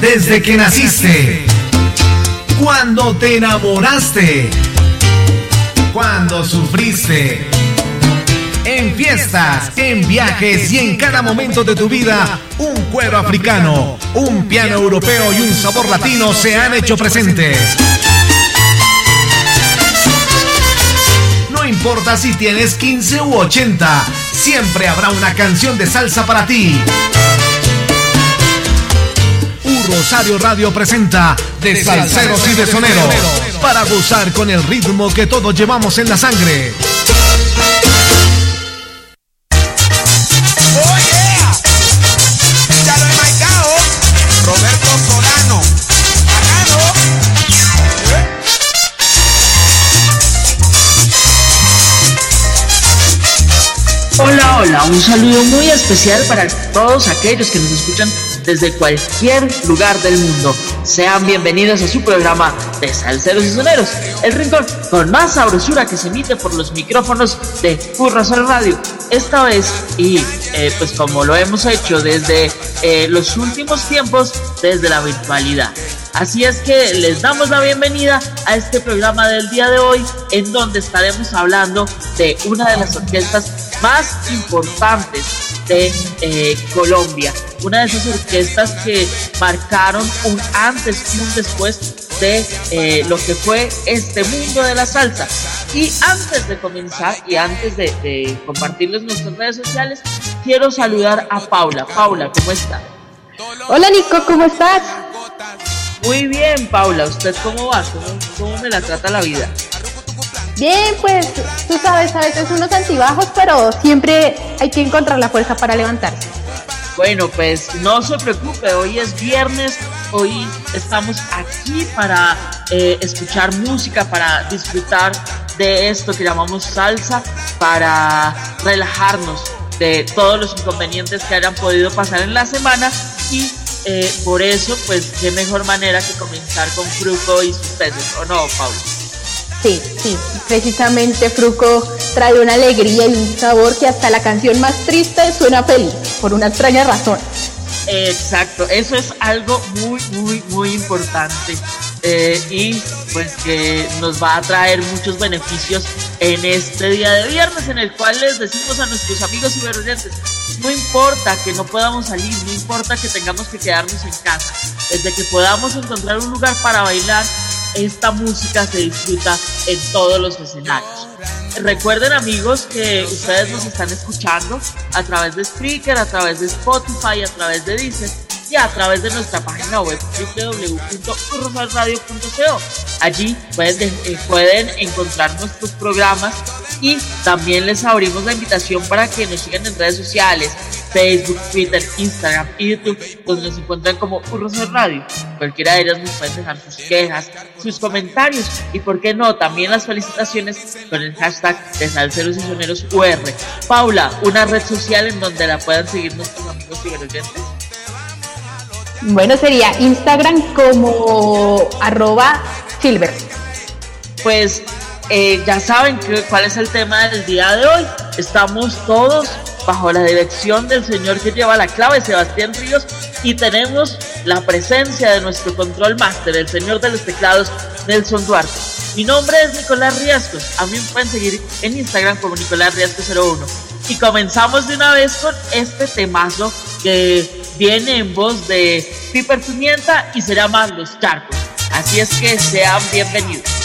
Desde que naciste, cuando te enamoraste, cuando sufriste, en fiestas, en viajes y en cada momento de tu vida, un cuero africano, un piano europeo y un sabor latino se han hecho presentes. Importa si tienes 15 u 80, siempre habrá una canción de salsa para ti. Un Rosario Radio presenta De Salseros y de Soneros para gozar con el ritmo que todos llevamos en la sangre. Hola, un saludo muy especial para todos aquellos que nos escuchan desde cualquier lugar del mundo. Sean bienvenidos a su programa de Salceros y Soneros, el rincón con más sabrosura que se emite por los micrófonos de Furrasol Radio. Esta vez, y eh, pues como lo hemos hecho desde eh, los últimos tiempos, desde la virtualidad. Así es que les damos la bienvenida a este programa del día de hoy, en donde estaremos hablando de una de las orquestas más importantes de eh, Colombia. Una de esas orquestas que marcaron un antes y un después de eh, lo que fue este mundo de la salsa. Y antes de comenzar y antes de, de compartirles nuestras redes sociales, quiero saludar a Paula. Paula, ¿cómo está? Hola Nico, ¿cómo estás? Muy bien, Paula. ¿Usted cómo va? ¿Cómo, cómo me la trata la vida? Bien, pues tú sabes, a veces unos antibajos, pero siempre hay que encontrar la fuerza para levantarse. Bueno, pues no se preocupe, hoy es viernes, hoy estamos aquí para eh, escuchar música, para disfrutar de esto que llamamos salsa, para relajarnos de todos los inconvenientes que hayan podido pasar en la semana y eh, por eso, pues qué mejor manera que comenzar con Fruco y sus peces, ¿o no, Pablo? Sí, sí, precisamente Fruco trae una alegría y un sabor que hasta la canción más triste suena feliz, por una extraña razón. Exacto, eso es algo muy, muy, muy importante eh, y pues que nos va a traer muchos beneficios en este día de viernes en el cual les decimos a nuestros amigos y oyentes, no importa que no podamos salir, no importa que tengamos que quedarnos en casa, desde que podamos encontrar un lugar para bailar, esta música se disfruta en todos los escenarios. Recuerden amigos que ustedes nos están escuchando a través de Spreaker, a través de Spotify, a través de Deezer y a través de nuestra página web www.rosalradio.co. Allí pueden, eh, pueden encontrar nuestros programas y también les abrimos la invitación para que nos sigan en redes sociales, Facebook, Twitter, Instagram y YouTube, donde nos encuentran como Rosal Radio. Cualquiera de ellas nos pueden dejar sus quejas, sus comentarios y, por qué no, también las felicitaciones con el hashtag de Salceros y Soneros UR. Paula, una red social en donde la puedan seguir nuestros amigos y oyentes. Bueno, sería Instagram como arroba silver. Pues eh, ya saben cuál es el tema del día de hoy. Estamos todos bajo la dirección del señor que lleva la clave, Sebastián Ríos, y tenemos la presencia de nuestro control máster, el señor de los teclados, Nelson Duarte. Mi nombre es Nicolás Riascos, a mí me pueden seguir en Instagram como Nicolás Riascos01. Y comenzamos de una vez con este temazo que viene en voz de Piper Pimienta y se llama Los Charcos. Así es que sean bienvenidos.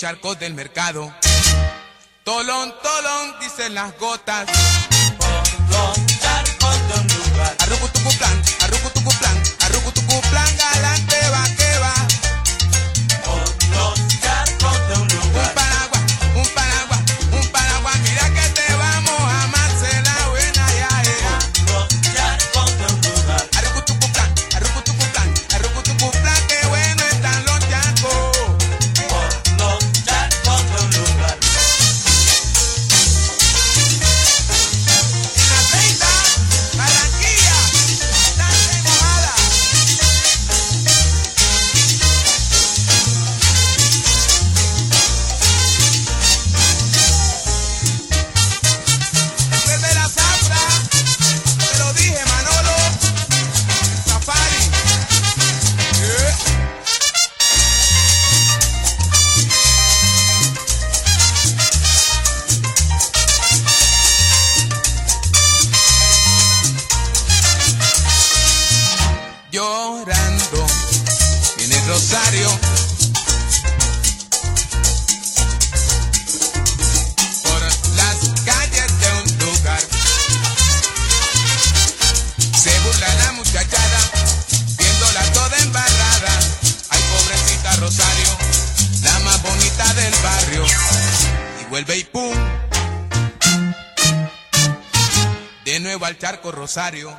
charcos del mercado. Tolón, tolón, dicen las gotas. Por los charcos de un lugar. Arrucutucu plan, arrucutucu plan. rosario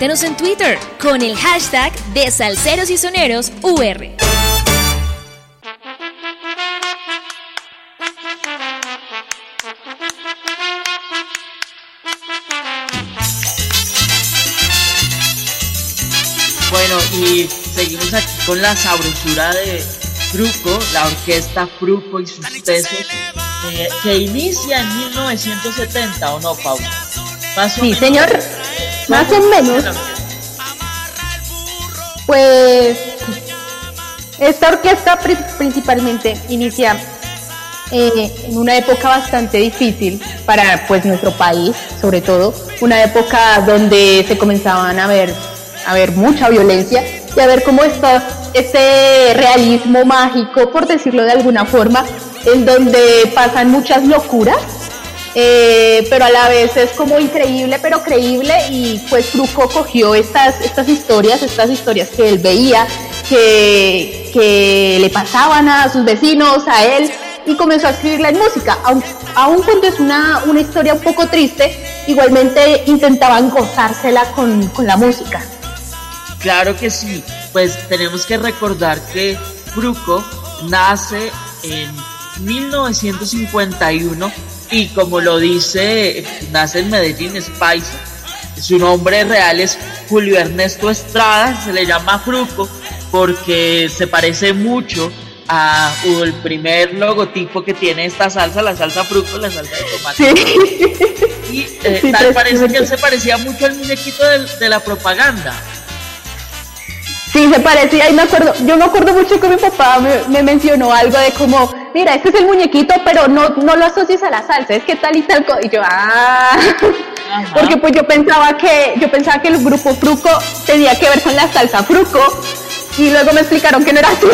Conéctanos en Twitter con el hashtag de Salceros y Soneros UR. Bueno, y seguimos aquí con la sabrosura de Fruco, la orquesta Fruco y sus tesos, eh, que inicia en 1970, ¿o no, Pablo? sí, señor más o menos. Pues esta orquesta principalmente inicia eh, en una época bastante difícil para pues nuestro país, sobre todo, una época donde se comenzaban a ver, a ver mucha violencia y a ver cómo está este realismo mágico, por decirlo de alguna forma, en donde pasan muchas locuras, eh, pero a la vez es como increíble, pero creíble, y pues Truco cogió estas, estas historias, estas historias que él veía, que, que le pasaban a sus vecinos, a él, y comenzó a escribirla en música. Aun, cuando es una, una, historia un poco triste, igualmente intentaban gozársela con, con la música. Claro que sí, pues tenemos que recordar que Bruco nace en 1951 y como lo dice, nace en Medellín, es paisa. Su nombre real es Julio Ernesto Estrada, se le llama Fruco porque se parece mucho a el primer logotipo que tiene esta salsa, la salsa Fruco, la salsa de tomate. Y eh, tal parece que él se parecía mucho al muñequito de la propaganda. Sí, se parecía y me acuerdo, yo me acuerdo mucho que mi papá me, mencionó algo de como, mira, este es el muñequito, pero no, no lo asocies a la salsa, es que tal y tal y yo, ah, porque pues yo pensaba que, yo pensaba que el grupo Fruco tenía que ver con la salsa Fruco, y luego me explicaron que no era así.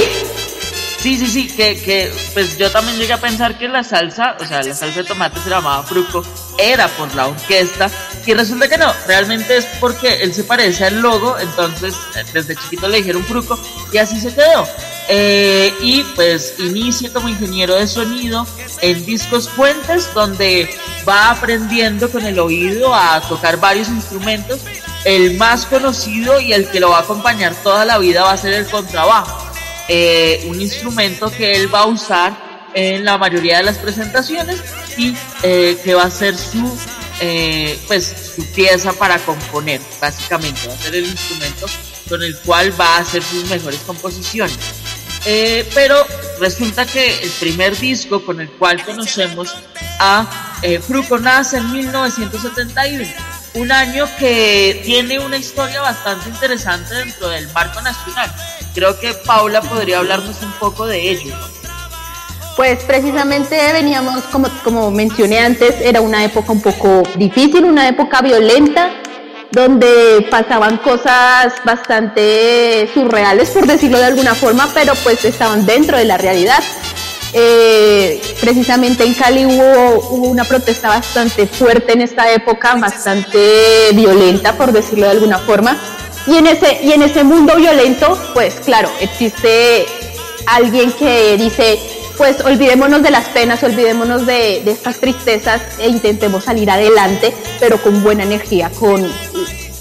Sí, sí, sí, que, que pues yo también llegué a pensar que la salsa, o sea, la salsa de tomate se llamaba Fruco, era por la orquesta, y resulta que no, realmente es porque él se parece al logo, entonces eh, desde chiquito le dijeron Fruco, y así se quedó. Eh, y pues inicia como ingeniero de sonido en Discos Puentes, donde va aprendiendo con el oído a tocar varios instrumentos. El más conocido y el que lo va a acompañar toda la vida va a ser el contrabajo eh, un instrumento que él va a usar en la mayoría de las presentaciones y eh, que va a ser su eh, pues su pieza para componer básicamente va a ser el instrumento con el cual va a hacer sus mejores composiciones pero resulta que el primer disco con el cual conocemos a Fruco nace en 1971 un año que tiene una historia bastante interesante dentro del marco nacional. Creo que Paula podría hablarnos un poco de ello. Pues precisamente veníamos, como, como mencioné antes, era una época un poco difícil, una época violenta, donde pasaban cosas bastante surreales, por decirlo de alguna forma, pero pues estaban dentro de la realidad. Eh, precisamente en Cali hubo, una protesta bastante fuerte en esta época, bastante violenta, por decirlo de alguna forma. Y en ese, y en ese mundo violento, pues claro, existe alguien que dice, pues olvidémonos de las penas, olvidémonos de, estas tristezas e intentemos salir adelante, pero con buena energía, con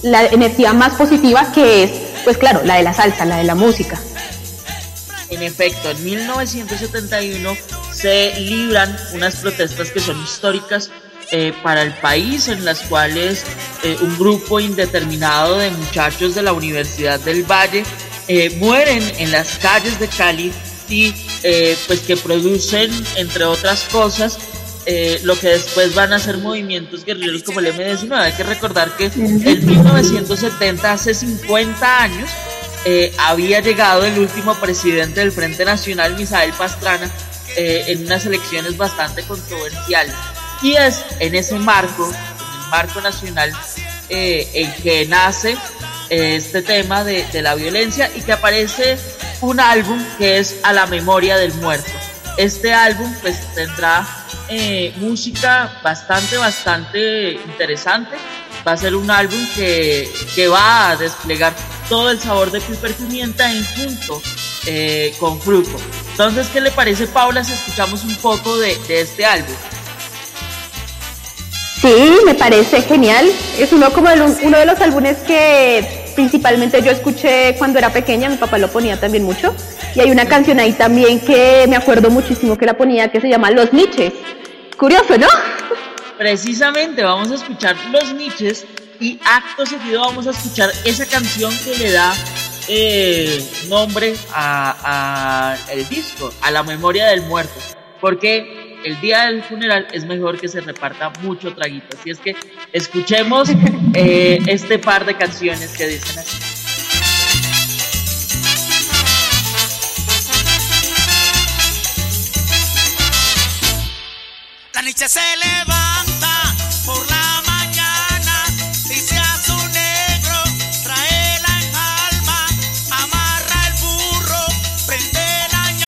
la energía más positiva que es, pues claro, la de la salsa, la de la música. En efecto, en 1971 se libran unas protestas que son históricas eh, para el país, en las cuales eh, un grupo indeterminado de muchachos de la Universidad del Valle eh, mueren en las calles de Cali y pues que producen, entre otras cosas, lo que después van a ser movimientos guerrilleros como el M19. Hay que recordar que en 1970, hace 50 años, eh, había llegado el último presidente del Frente Nacional, Misael Pastrana, eh, en unas elecciones bastante controversiales. Y es en ese marco, en el marco nacional, eh, en que nace este tema de, de, la violencia y que aparece un álbum que es A la memoria del muerto. Este álbum pues tendrá música bastante, bastante interesante. Va a ser un álbum que, que va a desplegar todo el sabor de piper pimienta en junto eh, con fruto. Entonces, ¿qué le parece, Paula, si escuchamos un poco de, este álbum? Sí, me parece genial. Es uno como uno de los álbumes que principalmente yo escuché cuando era pequeña, mi papá lo ponía también mucho. Y hay una canción ahí también que me acuerdo muchísimo que la ponía que se llama Los Niches. Curioso, ¿no? Precisamente vamos a escuchar Los Niches y acto seguido vamos a escuchar esa canción que le da eh, nombre a, el disco, a la memoria del muerto, porque el día del funeral es mejor que se reparta mucho traguito. Así es que escuchemos eh, este par de canciones que dicen así. La noche se levanta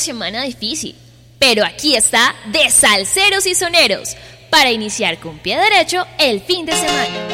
semana difícil, pero aquí está de Salceros y Soneros para iniciar con pie derecho el fin de semana.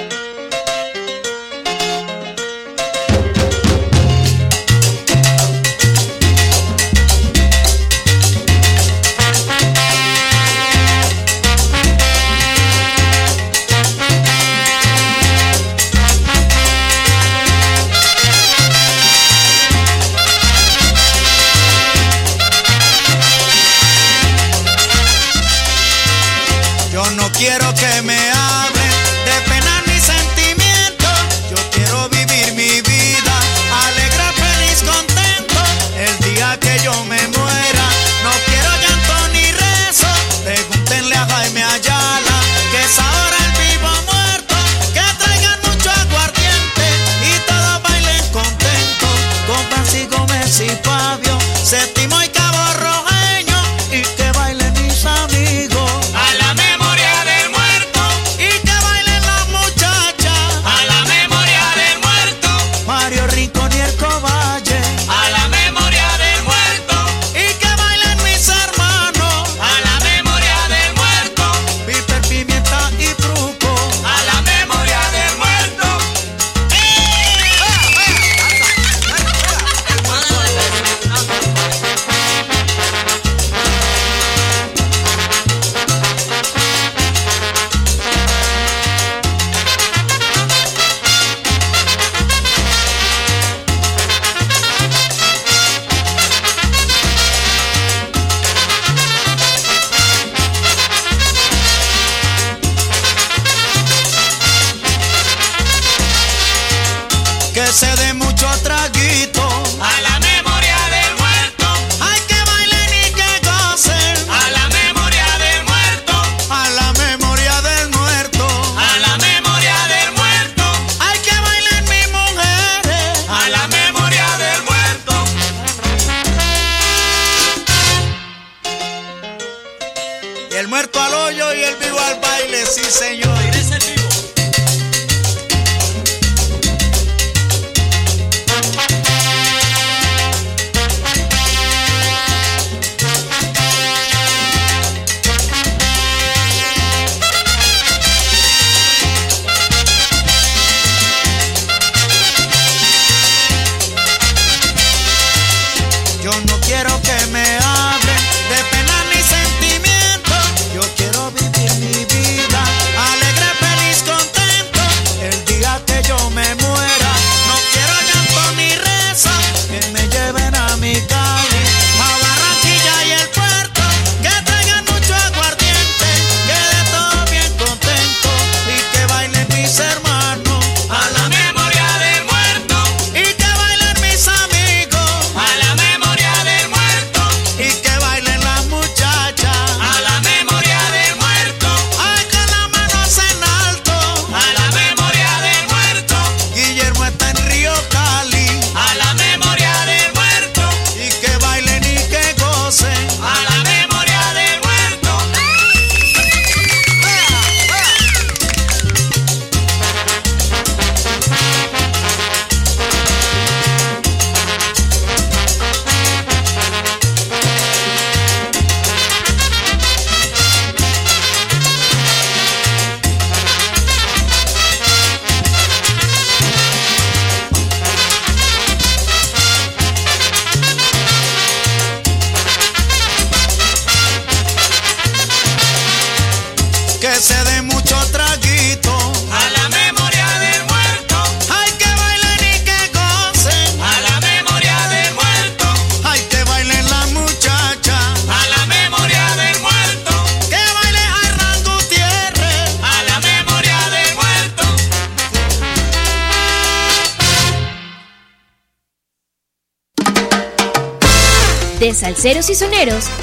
Y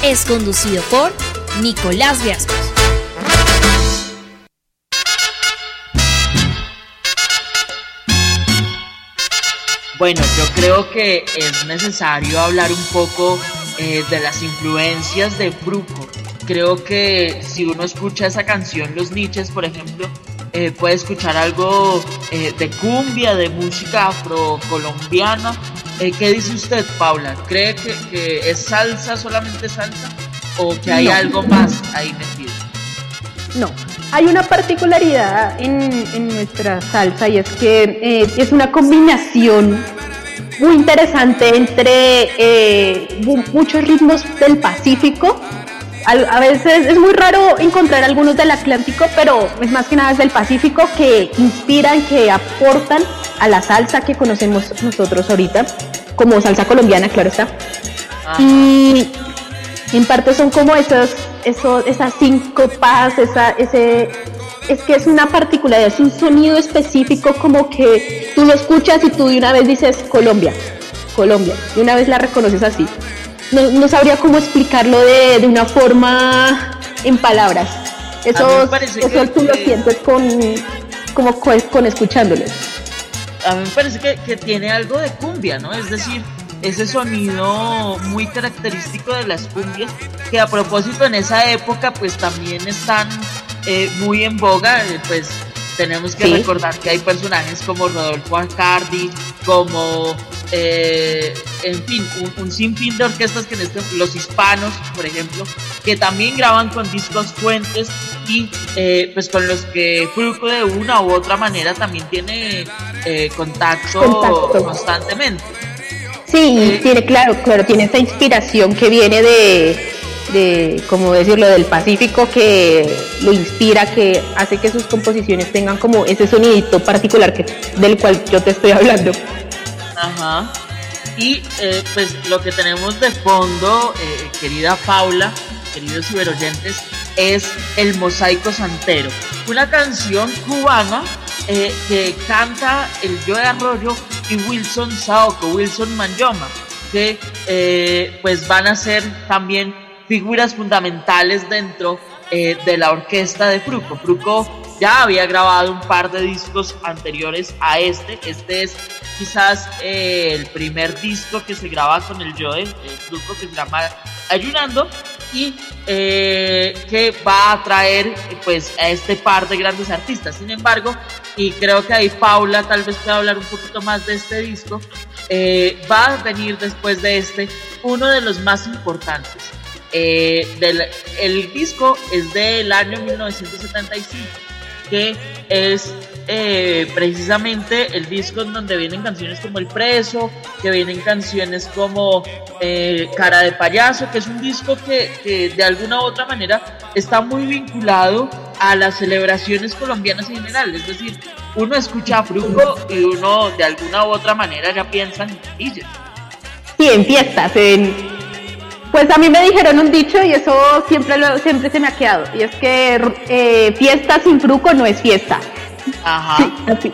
es conducido por Nicolás Viascos. Bueno, yo creo que es necesario hablar un poco eh, de las influencias de Fruco. Creo que si uno escucha esa canción, Los Niches, por ejemplo, eh, puede escuchar algo eh, de cumbia, de música afrocolombiana. Eh, ¿Qué dice usted, Paula? ¿Cree que, que es salsa, solamente salsa? ¿O que hay No. algo más ahí metido? No, hay una particularidad en, en nuestra salsa y es que eh, es una combinación muy interesante entre eh, mu- muchos ritmos del Pacífico. A veces es muy raro encontrar algunos del Atlántico, pero es más que nada es del Pacífico que inspiran, que aportan a la salsa que conocemos nosotros ahorita, como salsa colombiana, claro está. Y en parte son como esos, esos esas síncopas, esa, ese, es que es una particularidad, es un sonido específico como que tú lo escuchas y tú de una vez dices Colombia, Colombia, de una vez la reconoces así. No, no sabría cómo explicarlo de, de una forma en palabras. Eso, eso que- tú lo sientes con, como con, con escuchándolo. a mí me parece que, que tiene algo de cumbia, ¿no? Es decir, ese sonido muy característico de las cumbias, que a propósito en esa época pues también están eh, muy en boga, eh, pues tenemos que Sí. recordar que hay personajes como Rodolfo Arcardi, como, eh, en fin, un, un sinfín de orquestas que en este, los hispanos, por ejemplo, que también graban con discos fuentes y eh, pues con los que Fruco de una u otra manera también tiene eh, contacto, Contacto. constantemente. Sí, tiene, claro, claro, tiene esa inspiración que viene de, de, como decirlo, del Pacífico, que lo inspira, que hace que sus composiciones tengan como ese sonidito particular que, del cual yo te estoy hablando. Ajá. Y eh, pues lo que tenemos de fondo, eh, querida Paula, queridos ciberoyentes, es El Mosaico Santero, una canción cubana eh, que canta el Joe Arroyo y Wilson Saoko, Wilson Manyoma, que eh, pues van a ser también figuras fundamentales dentro eh, de la orquesta de Fruco. Fruco ya había grabado un par de discos anteriores a este. Este es quizás eh, el primer disco que se graba con el Joe, el Fruco, que se llama Ayunando y eh, que va a traer pues a este par de grandes artistas. Sin embargo, y creo que ahí Paula tal vez pueda hablar un poquito más de este disco, va a venir después de este uno de los más importantes. Del, el disco es del año 1975 que es eh, precisamente el disco en donde vienen canciones como El Preso, que vienen canciones como eh, Cara de Payaso, que es un disco que, de alguna u otra manera está muy vinculado a las celebraciones colombianas en general. Es decir, uno escucha a y uno de alguna u otra manera ya piensa en DJ. Sí, en fiestas, en, pues a mí me dijeron un dicho y eso siempre, lo, siempre se me ha quedado. Y es que eh, fiesta sin fruco no es fiesta. Ajá. así.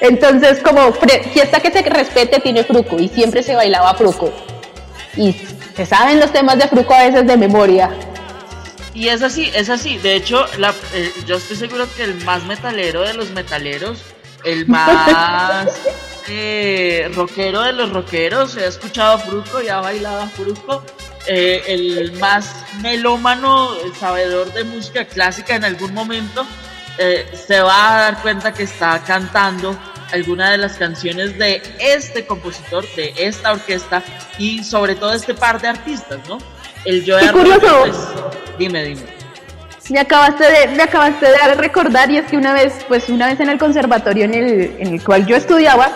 Entonces, como fiesta que se respete tiene fruco y siempre se bailaba fruco. Y se saben los temas de fruco a veces de memoria. Y es así, es así. De hecho, la, eh, yo estoy seguro que el más metalero de los metaleros, el más eh, rockero de los rockeros, he escuchado Fruco y ha bailado Fruco. Eh, el más melómano, sabedor de música clásica en algún momento, eh, se va a dar cuenta que está cantando alguna de las canciones de este compositor, de esta orquesta y sobre todo este par de artistas, ¿no? El Joe curioso. Pues, dime, dime. Me acabaste de, me acabaste de recordar y es que una vez, pues una vez en el conservatorio en el, en el cual yo estudiaba,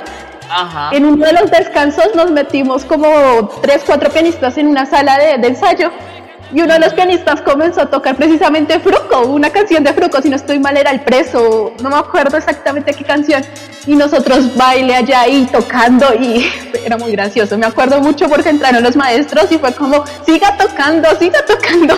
en uno de los descansos nos metimos como tres, cuatro pianistas en una sala de, ensayo y uno de los pianistas comenzó a tocar precisamente Fruco, una canción de Fruco, si no estoy mal era El Preso, no me acuerdo exactamente qué canción, y nosotros baile allá ahí tocando y era muy gracioso, me acuerdo mucho porque entraron los maestros y fue como, siga tocando, siga tocando.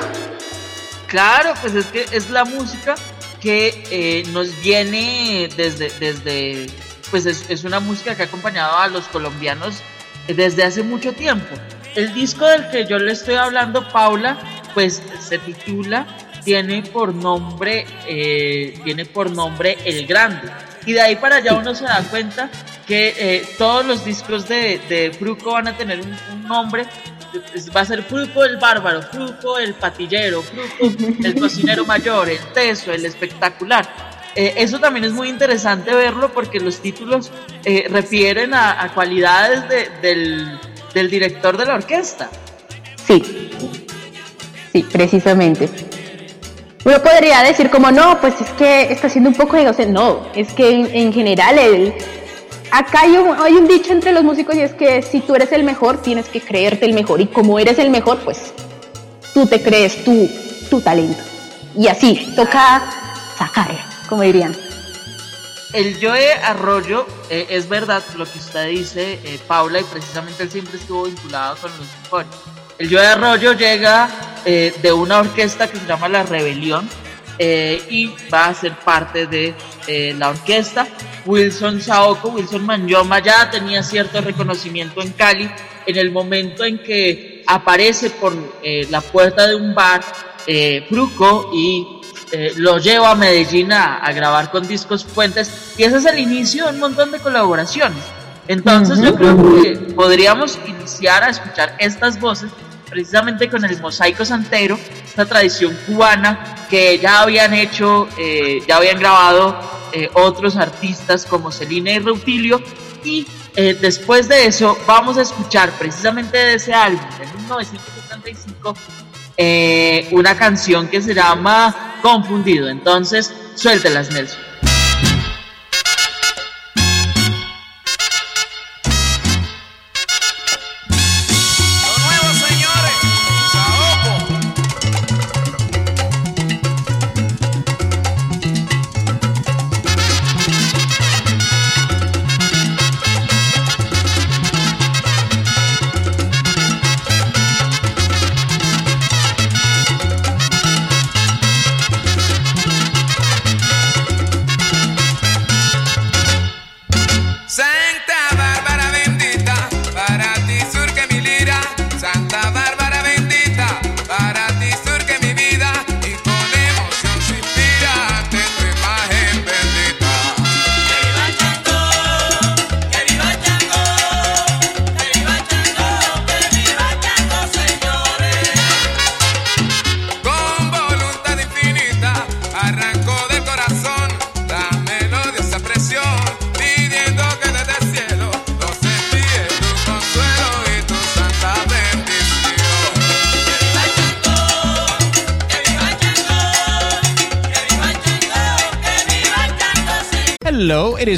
Claro, pues es que es la música que eh, nos viene desde, desde pues es, una música que ha acompañado a los colombianos desde hace mucho tiempo. El disco del que yo le estoy hablando, Paula, pues se titula, tiene por nombre, eh, tiene por nombre El Grande. Y de ahí para allá uno se da cuenta que eh, todos los discos de, de Fruco van a tener un, nombre va a ser Fruco el bárbaro, Fruco el patillero, Fruco el cocinero mayor, el teso, el espectacular. Eh, eso también es muy interesante verlo porque los títulos eh, refieren a, cualidades del, director de la orquesta. Sí, sí, precisamente. Uno podría decir como, no, pues es que está siendo un poco egocéntrico. No, es que en, general el, acá hay un, hay un, dicho entre los músicos y es que si tú eres el mejor, tienes que creerte el mejor. Y como eres el mejor, pues tú te crees tu, tu talento. Y así, toca sacarlo como dirían. El Joe Arroyo, eh, es verdad lo que usted dice, eh, Paula, y precisamente él siempre estuvo vinculado con los mejores. El Joe Arroyo llega eh, de una orquesta que se llama La Rebelión y va a ser parte de la orquesta. Wilson Saoko, Wilson Manyoma ya tenía cierto reconocimiento en Cali en el momento en que aparece por la puerta de un bar Fruco y eh, lo llevo a Medellín a, grabar con Discos Fuentes y ese es el inicio de un montón de colaboraciones. Entonces yo creo que podríamos iniciar a escuchar estas voces precisamente con el mosaico santero, esta tradición cubana que ya habían hecho, eh, ya habían grabado eh, otros artistas como Celina y Reutilio y después de eso vamos a escuchar precisamente de ese álbum de 1975 una canción que se llama confundido. Entonces, suéltelas, Nelson.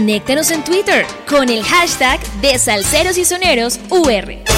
Conéctanos en Twitter con el hashtag de Salceros y Soneros UR.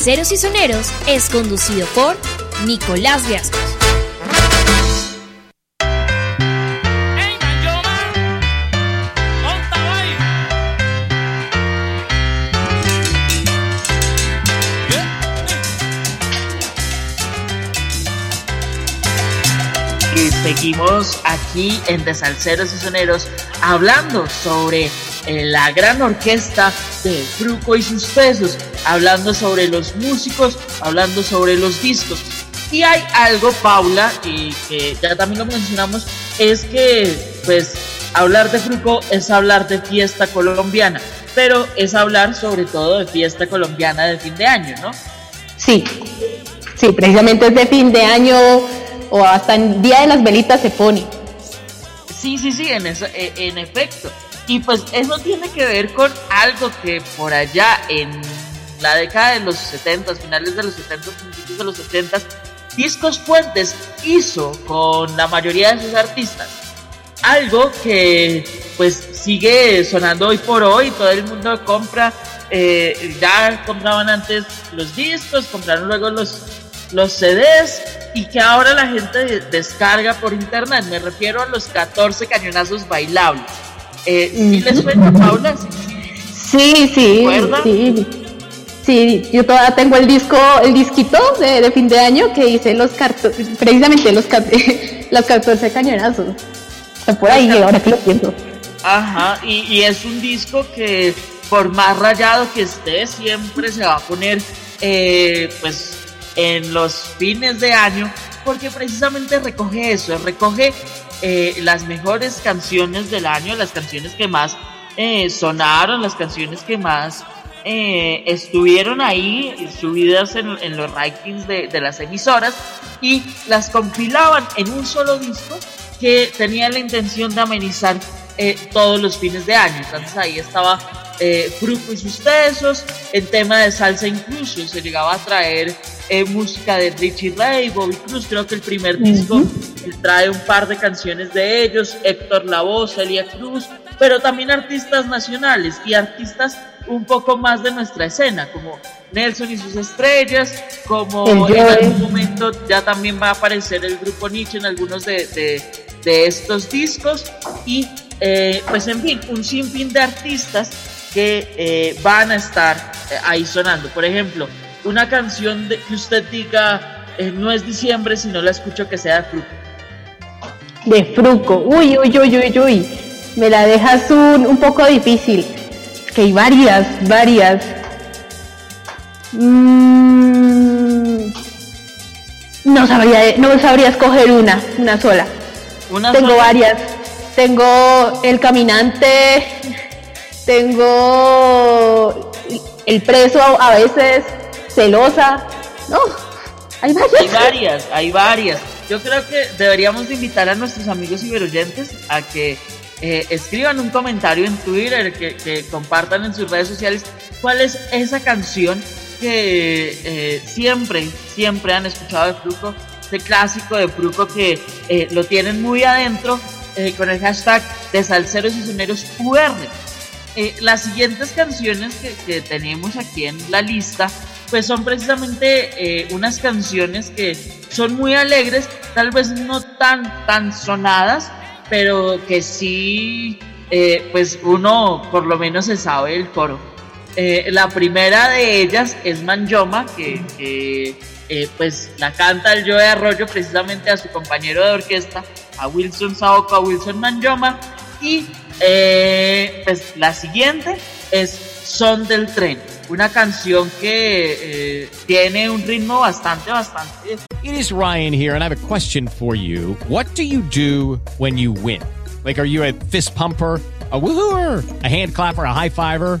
De Salceros y Soneros es conducido por Nicolás Gascos. Y seguimos aquí en De Salceros y Soneros hablando sobre eh, la gran orquesta de Fruco y sus pesos, hablando sobre los músicos, hablando sobre los discos. Y hay algo, Paula, y que ya también lo mencionamos, es que pues hablar de Fruco es hablar de fiesta colombiana, pero es hablar sobre todo de fiesta colombiana de fin de año, ¿no? Sí, sí, precisamente es de fin de año o hasta en Día de las Velitas se pone. Sí, sí, sí, en, eso, e- en efecto. Y pues eso tiene que ver con algo que por allá en la década de los 70, finales de los 70, principios de los 80, Discos Fuentes hizo con la mayoría de sus artistas. Algo que pues sigue sonando hoy por hoy, todo el mundo compra, eh, ya compraban antes los discos, compraron luego los, los CDs y que ahora la gente descarga por internet. Me refiero a los 14 cañonazos bailables. Eh, ¿Sí les cuento, Paula? Sí, sí, sí. Sí, yo todavía tengo el disco, el disquito de, de fin de año que hice los carto- precisamente los, los 14 cañonazos. Está por ahí, ahora que lo pienso. Ajá, y, y es un disco que por más rayado que esté, siempre se va a poner eh, pues en los fines de año, porque precisamente recoge eso, recoge eh, las mejores canciones del año, las canciones que más eh, sonaron, las canciones que más eh, estuvieron ahí subidas en, los rankings de, las emisoras y las compilaban en un solo disco que tenía la intención de amenizar eh, todos los fines de año. Entonces ahí estaba eh, y sus tesos, en tema de salsa incluso se llegaba a traer eh, música de Richie Ray, Bobby Cruz, creo que el primer disco trae un par de canciones de ellos, Héctor Lavoe, Celia Cruz, pero también artistas nacionales y artistas un poco más de nuestra escena, como Nelson y sus estrellas, como El en algún momento ya también va a aparecer el grupo Nietzsche en algunos de, de- de estos discos. Y eh, pues en fin, un sinfín de artistas que eh, van a estar eh, ahí sonando. Por ejemplo, una canción de, que usted diga eh, no es diciembre si no la escucho que sea de Fruco. De Fruco. Uy, uy, uy, uy, uy. Me la dejas un, un poco difícil. Que hay varias, varias. Mm, no sabría, no sabría escoger una, una sola. Una tengo sola. varias. Tengo El Caminante, tengo El Preso a veces, Celosa. No, hay varias. Hay varias, hay varias. Yo creo que deberíamos de invitar a nuestros amigos ciberoyentes a que eh, escriban un comentario en Twitter, que, compartan en sus redes sociales cuál es esa canción que eh, siempre, siempre han escuchado de Fruco, ese clásico de Fruco que eh, lo tienen muy adentro con el hashtag de Salceros y Soneros. Eh, las siguientes canciones que tenemos aquí en la lista pues son precisamente eh, unas canciones que son muy alegres, tal vez no tan, tan sonadas, pero que sí, eh, pues uno por lo menos se sabe el coro. Eh, la primera de ellas es Manjoma, que, pues la canta el Joe Arroyo precisamente a su compañero de orquesta, a Wilson Saoco, a Wilson Manjoma, y pues la siguiente es Son del Tren, una canción que eh, tiene un ritmo bastante, bastante It is Ryan here, and I have a question for you. What do you do when you win? Like, are you a fist pumper? A woohooer, a hand clapper, a high fiver.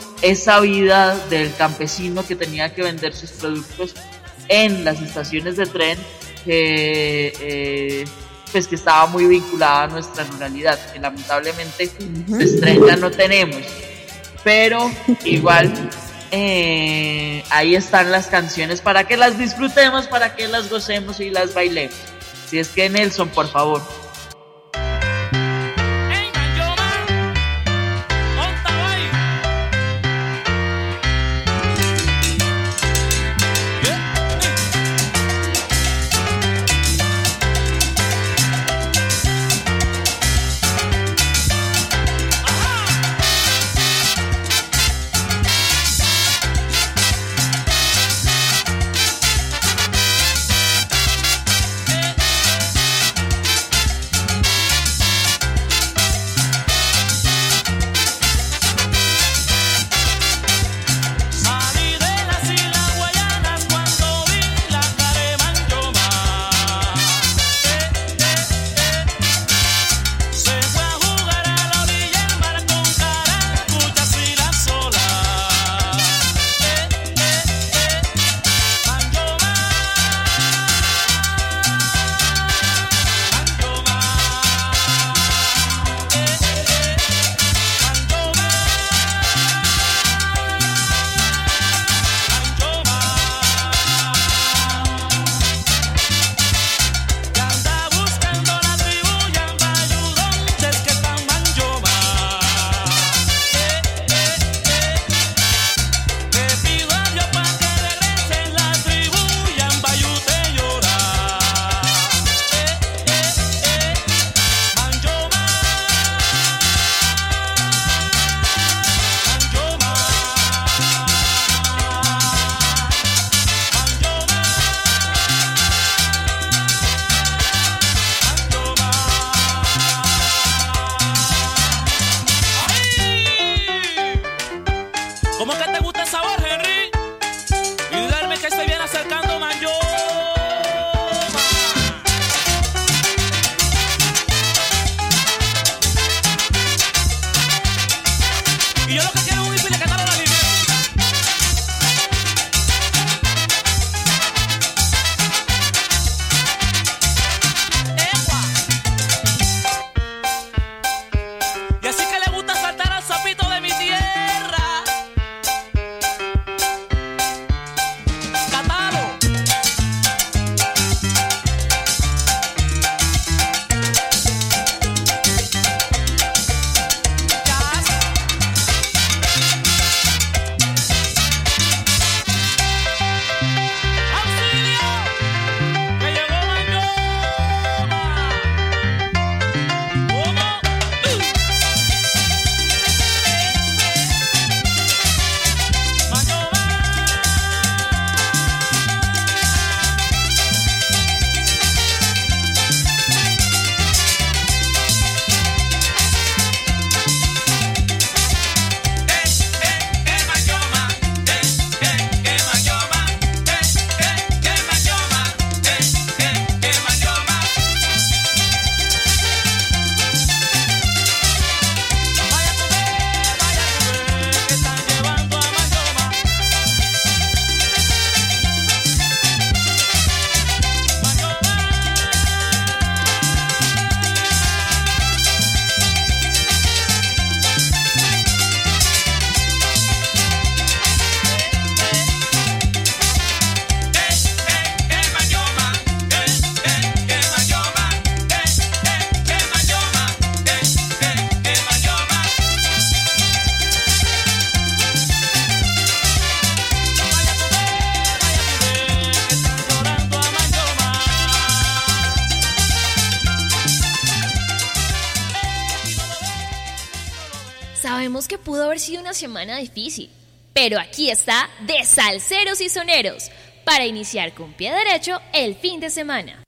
esa vida del campesino que tenía que vender sus productos en las estaciones de tren que, eh, pues que estaba muy vinculada a nuestra ruralidad, que lamentablemente pues, tren ya no tenemos. Pero igual eh, ahí están las canciones para que las disfrutemos, para que las gocemos y las bailemos. Si es que Nelson, por favor. Semana difícil, pero aquí está de Salceros y Soneros para iniciar con pie derecho el fin de semana.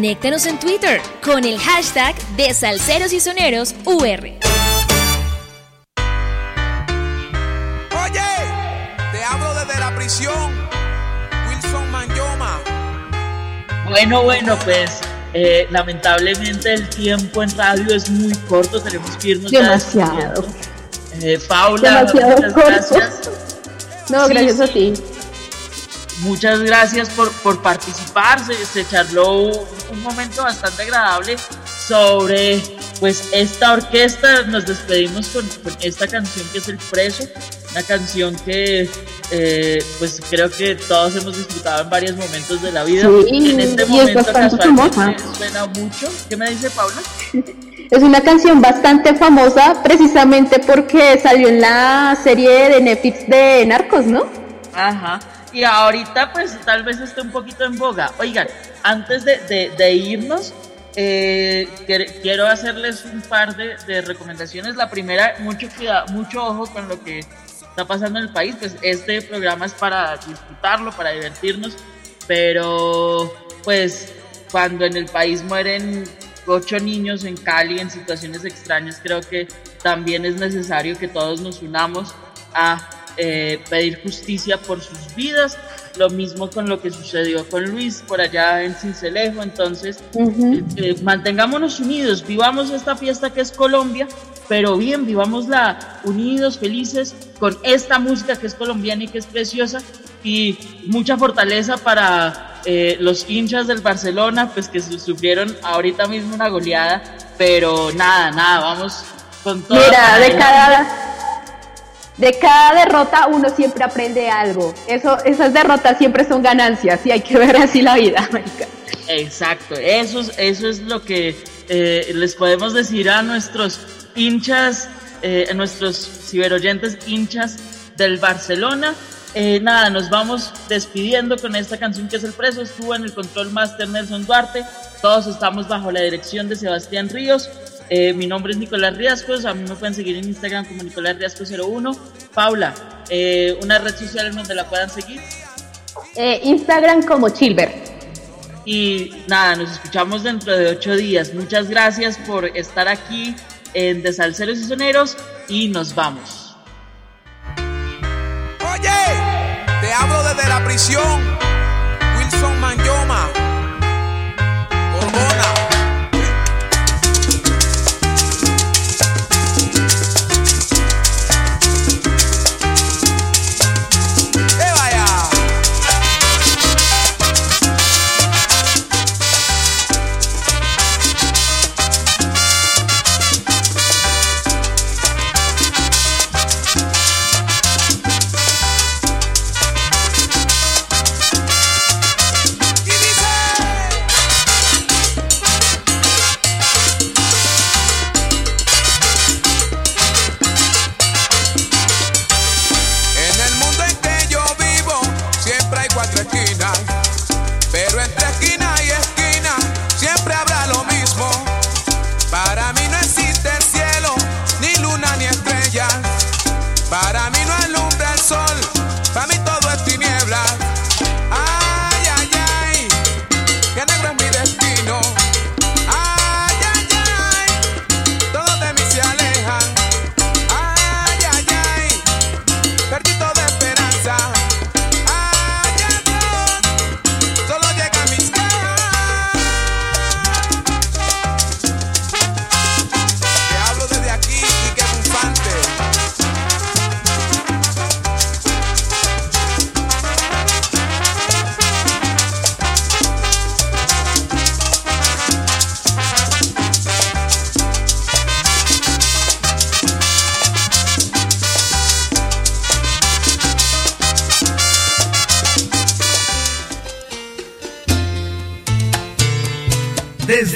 Conéctanos en Twitter con el hashtag de Salceros y Soneros UR. Oye, te hablo desde la prisión. Wilson Manyoma. Bueno, bueno, pues eh, lamentablemente el tiempo en radio es muy corto, tenemos que irnos Demasiado. Eh, Paula, Demasiado muchas corto. gracias. No, Sí, gracias a ti. Muchas gracias por, por participar. Se, se charló un, un momento bastante agradable sobre pues esta orquesta. Nos despedimos con, con esta canción que es El Preso, una canción que eh, pues creo que todos hemos disfrutado en varios momentos de la vida. Sí, en este y es momento bastante casualmente suena mucho. ¿Qué me dice Paula? Es una canción bastante famosa precisamente porque salió en la serie de Netflix de Narcos, ¿no? Ajá. Y ahorita pues tal vez esté un poquito en boga. Oigan, antes de, de- de irnos, eh, quiero hacerles un par de, de recomendaciones. La primera, mucho cuidado, mucho ojo con lo que está pasando en el país. Pues este programa es para disfrutarlo, para divertirnos, pero pues cuando en el país mueren ocho niños en Cali en situaciones extrañas, creo que también es necesario que todos nos unamos a eh, pedir justicia por sus vidas. Lo mismo con lo que sucedió con Luis por allá en Cincelejo. Entonces, eh, mantengámonos unidos, vivamos esta fiesta que es Colombia, pero bien, vivámosla unidos, felices, con esta música que es colombiana y que es preciosa, y mucha fortaleza para eh, los hinchas del Barcelona, pues que su- sufrieron ahorita mismo una goleada, pero nada, nada, vamos con todo. Mira, de cada, de cada derrota uno siempre aprende algo. Eso, esas derrotas siempre son ganancias y hay que ver así la vida, marica. Exacto, eso es, lo que eh, les podemos decir a nuestros hinchas, eh, a nuestros ciberoyentes hinchas del Barcelona. Eh, nada, nos vamos despidiendo con esta canción que es El Preso. Estuvo en el control master Nelson Duarte. Todos estamos bajo la dirección de Sebastián Ríos. Eh, mi nombre es Nicolás Riascos. A mí me pueden seguir en Instagram como Nicolás Riascos01. Paula, eh, una red social en donde la puedan seguir. Eh, Instagram como Chilber. Y nada, nos escuchamos dentro de ocho días. Muchas gracias por estar aquí en De Salceros y Soneros y nos vamos. Oye, te hablo desde la prisión.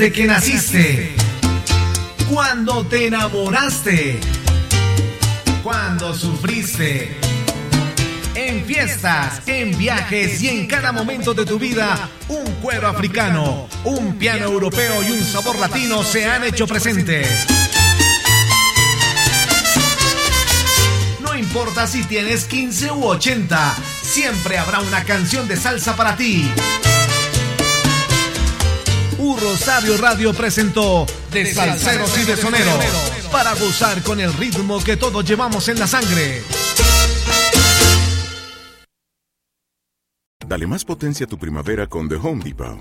Desde que naciste. Cuando te enamoraste. Cuando sufriste. En fiestas, en viajes y en cada momento de tu vida, un cuero africano, un piano europeo y un sabor latino se han hecho presentes. No importa si tienes 15 u 80, siempre habrá una canción de salsa para ti. U Rosario Radio presentó De Salseros y de Soneros para gozar con el ritmo que todos llevamos en la sangre. Dale más potencia a tu primavera con The Home Depot.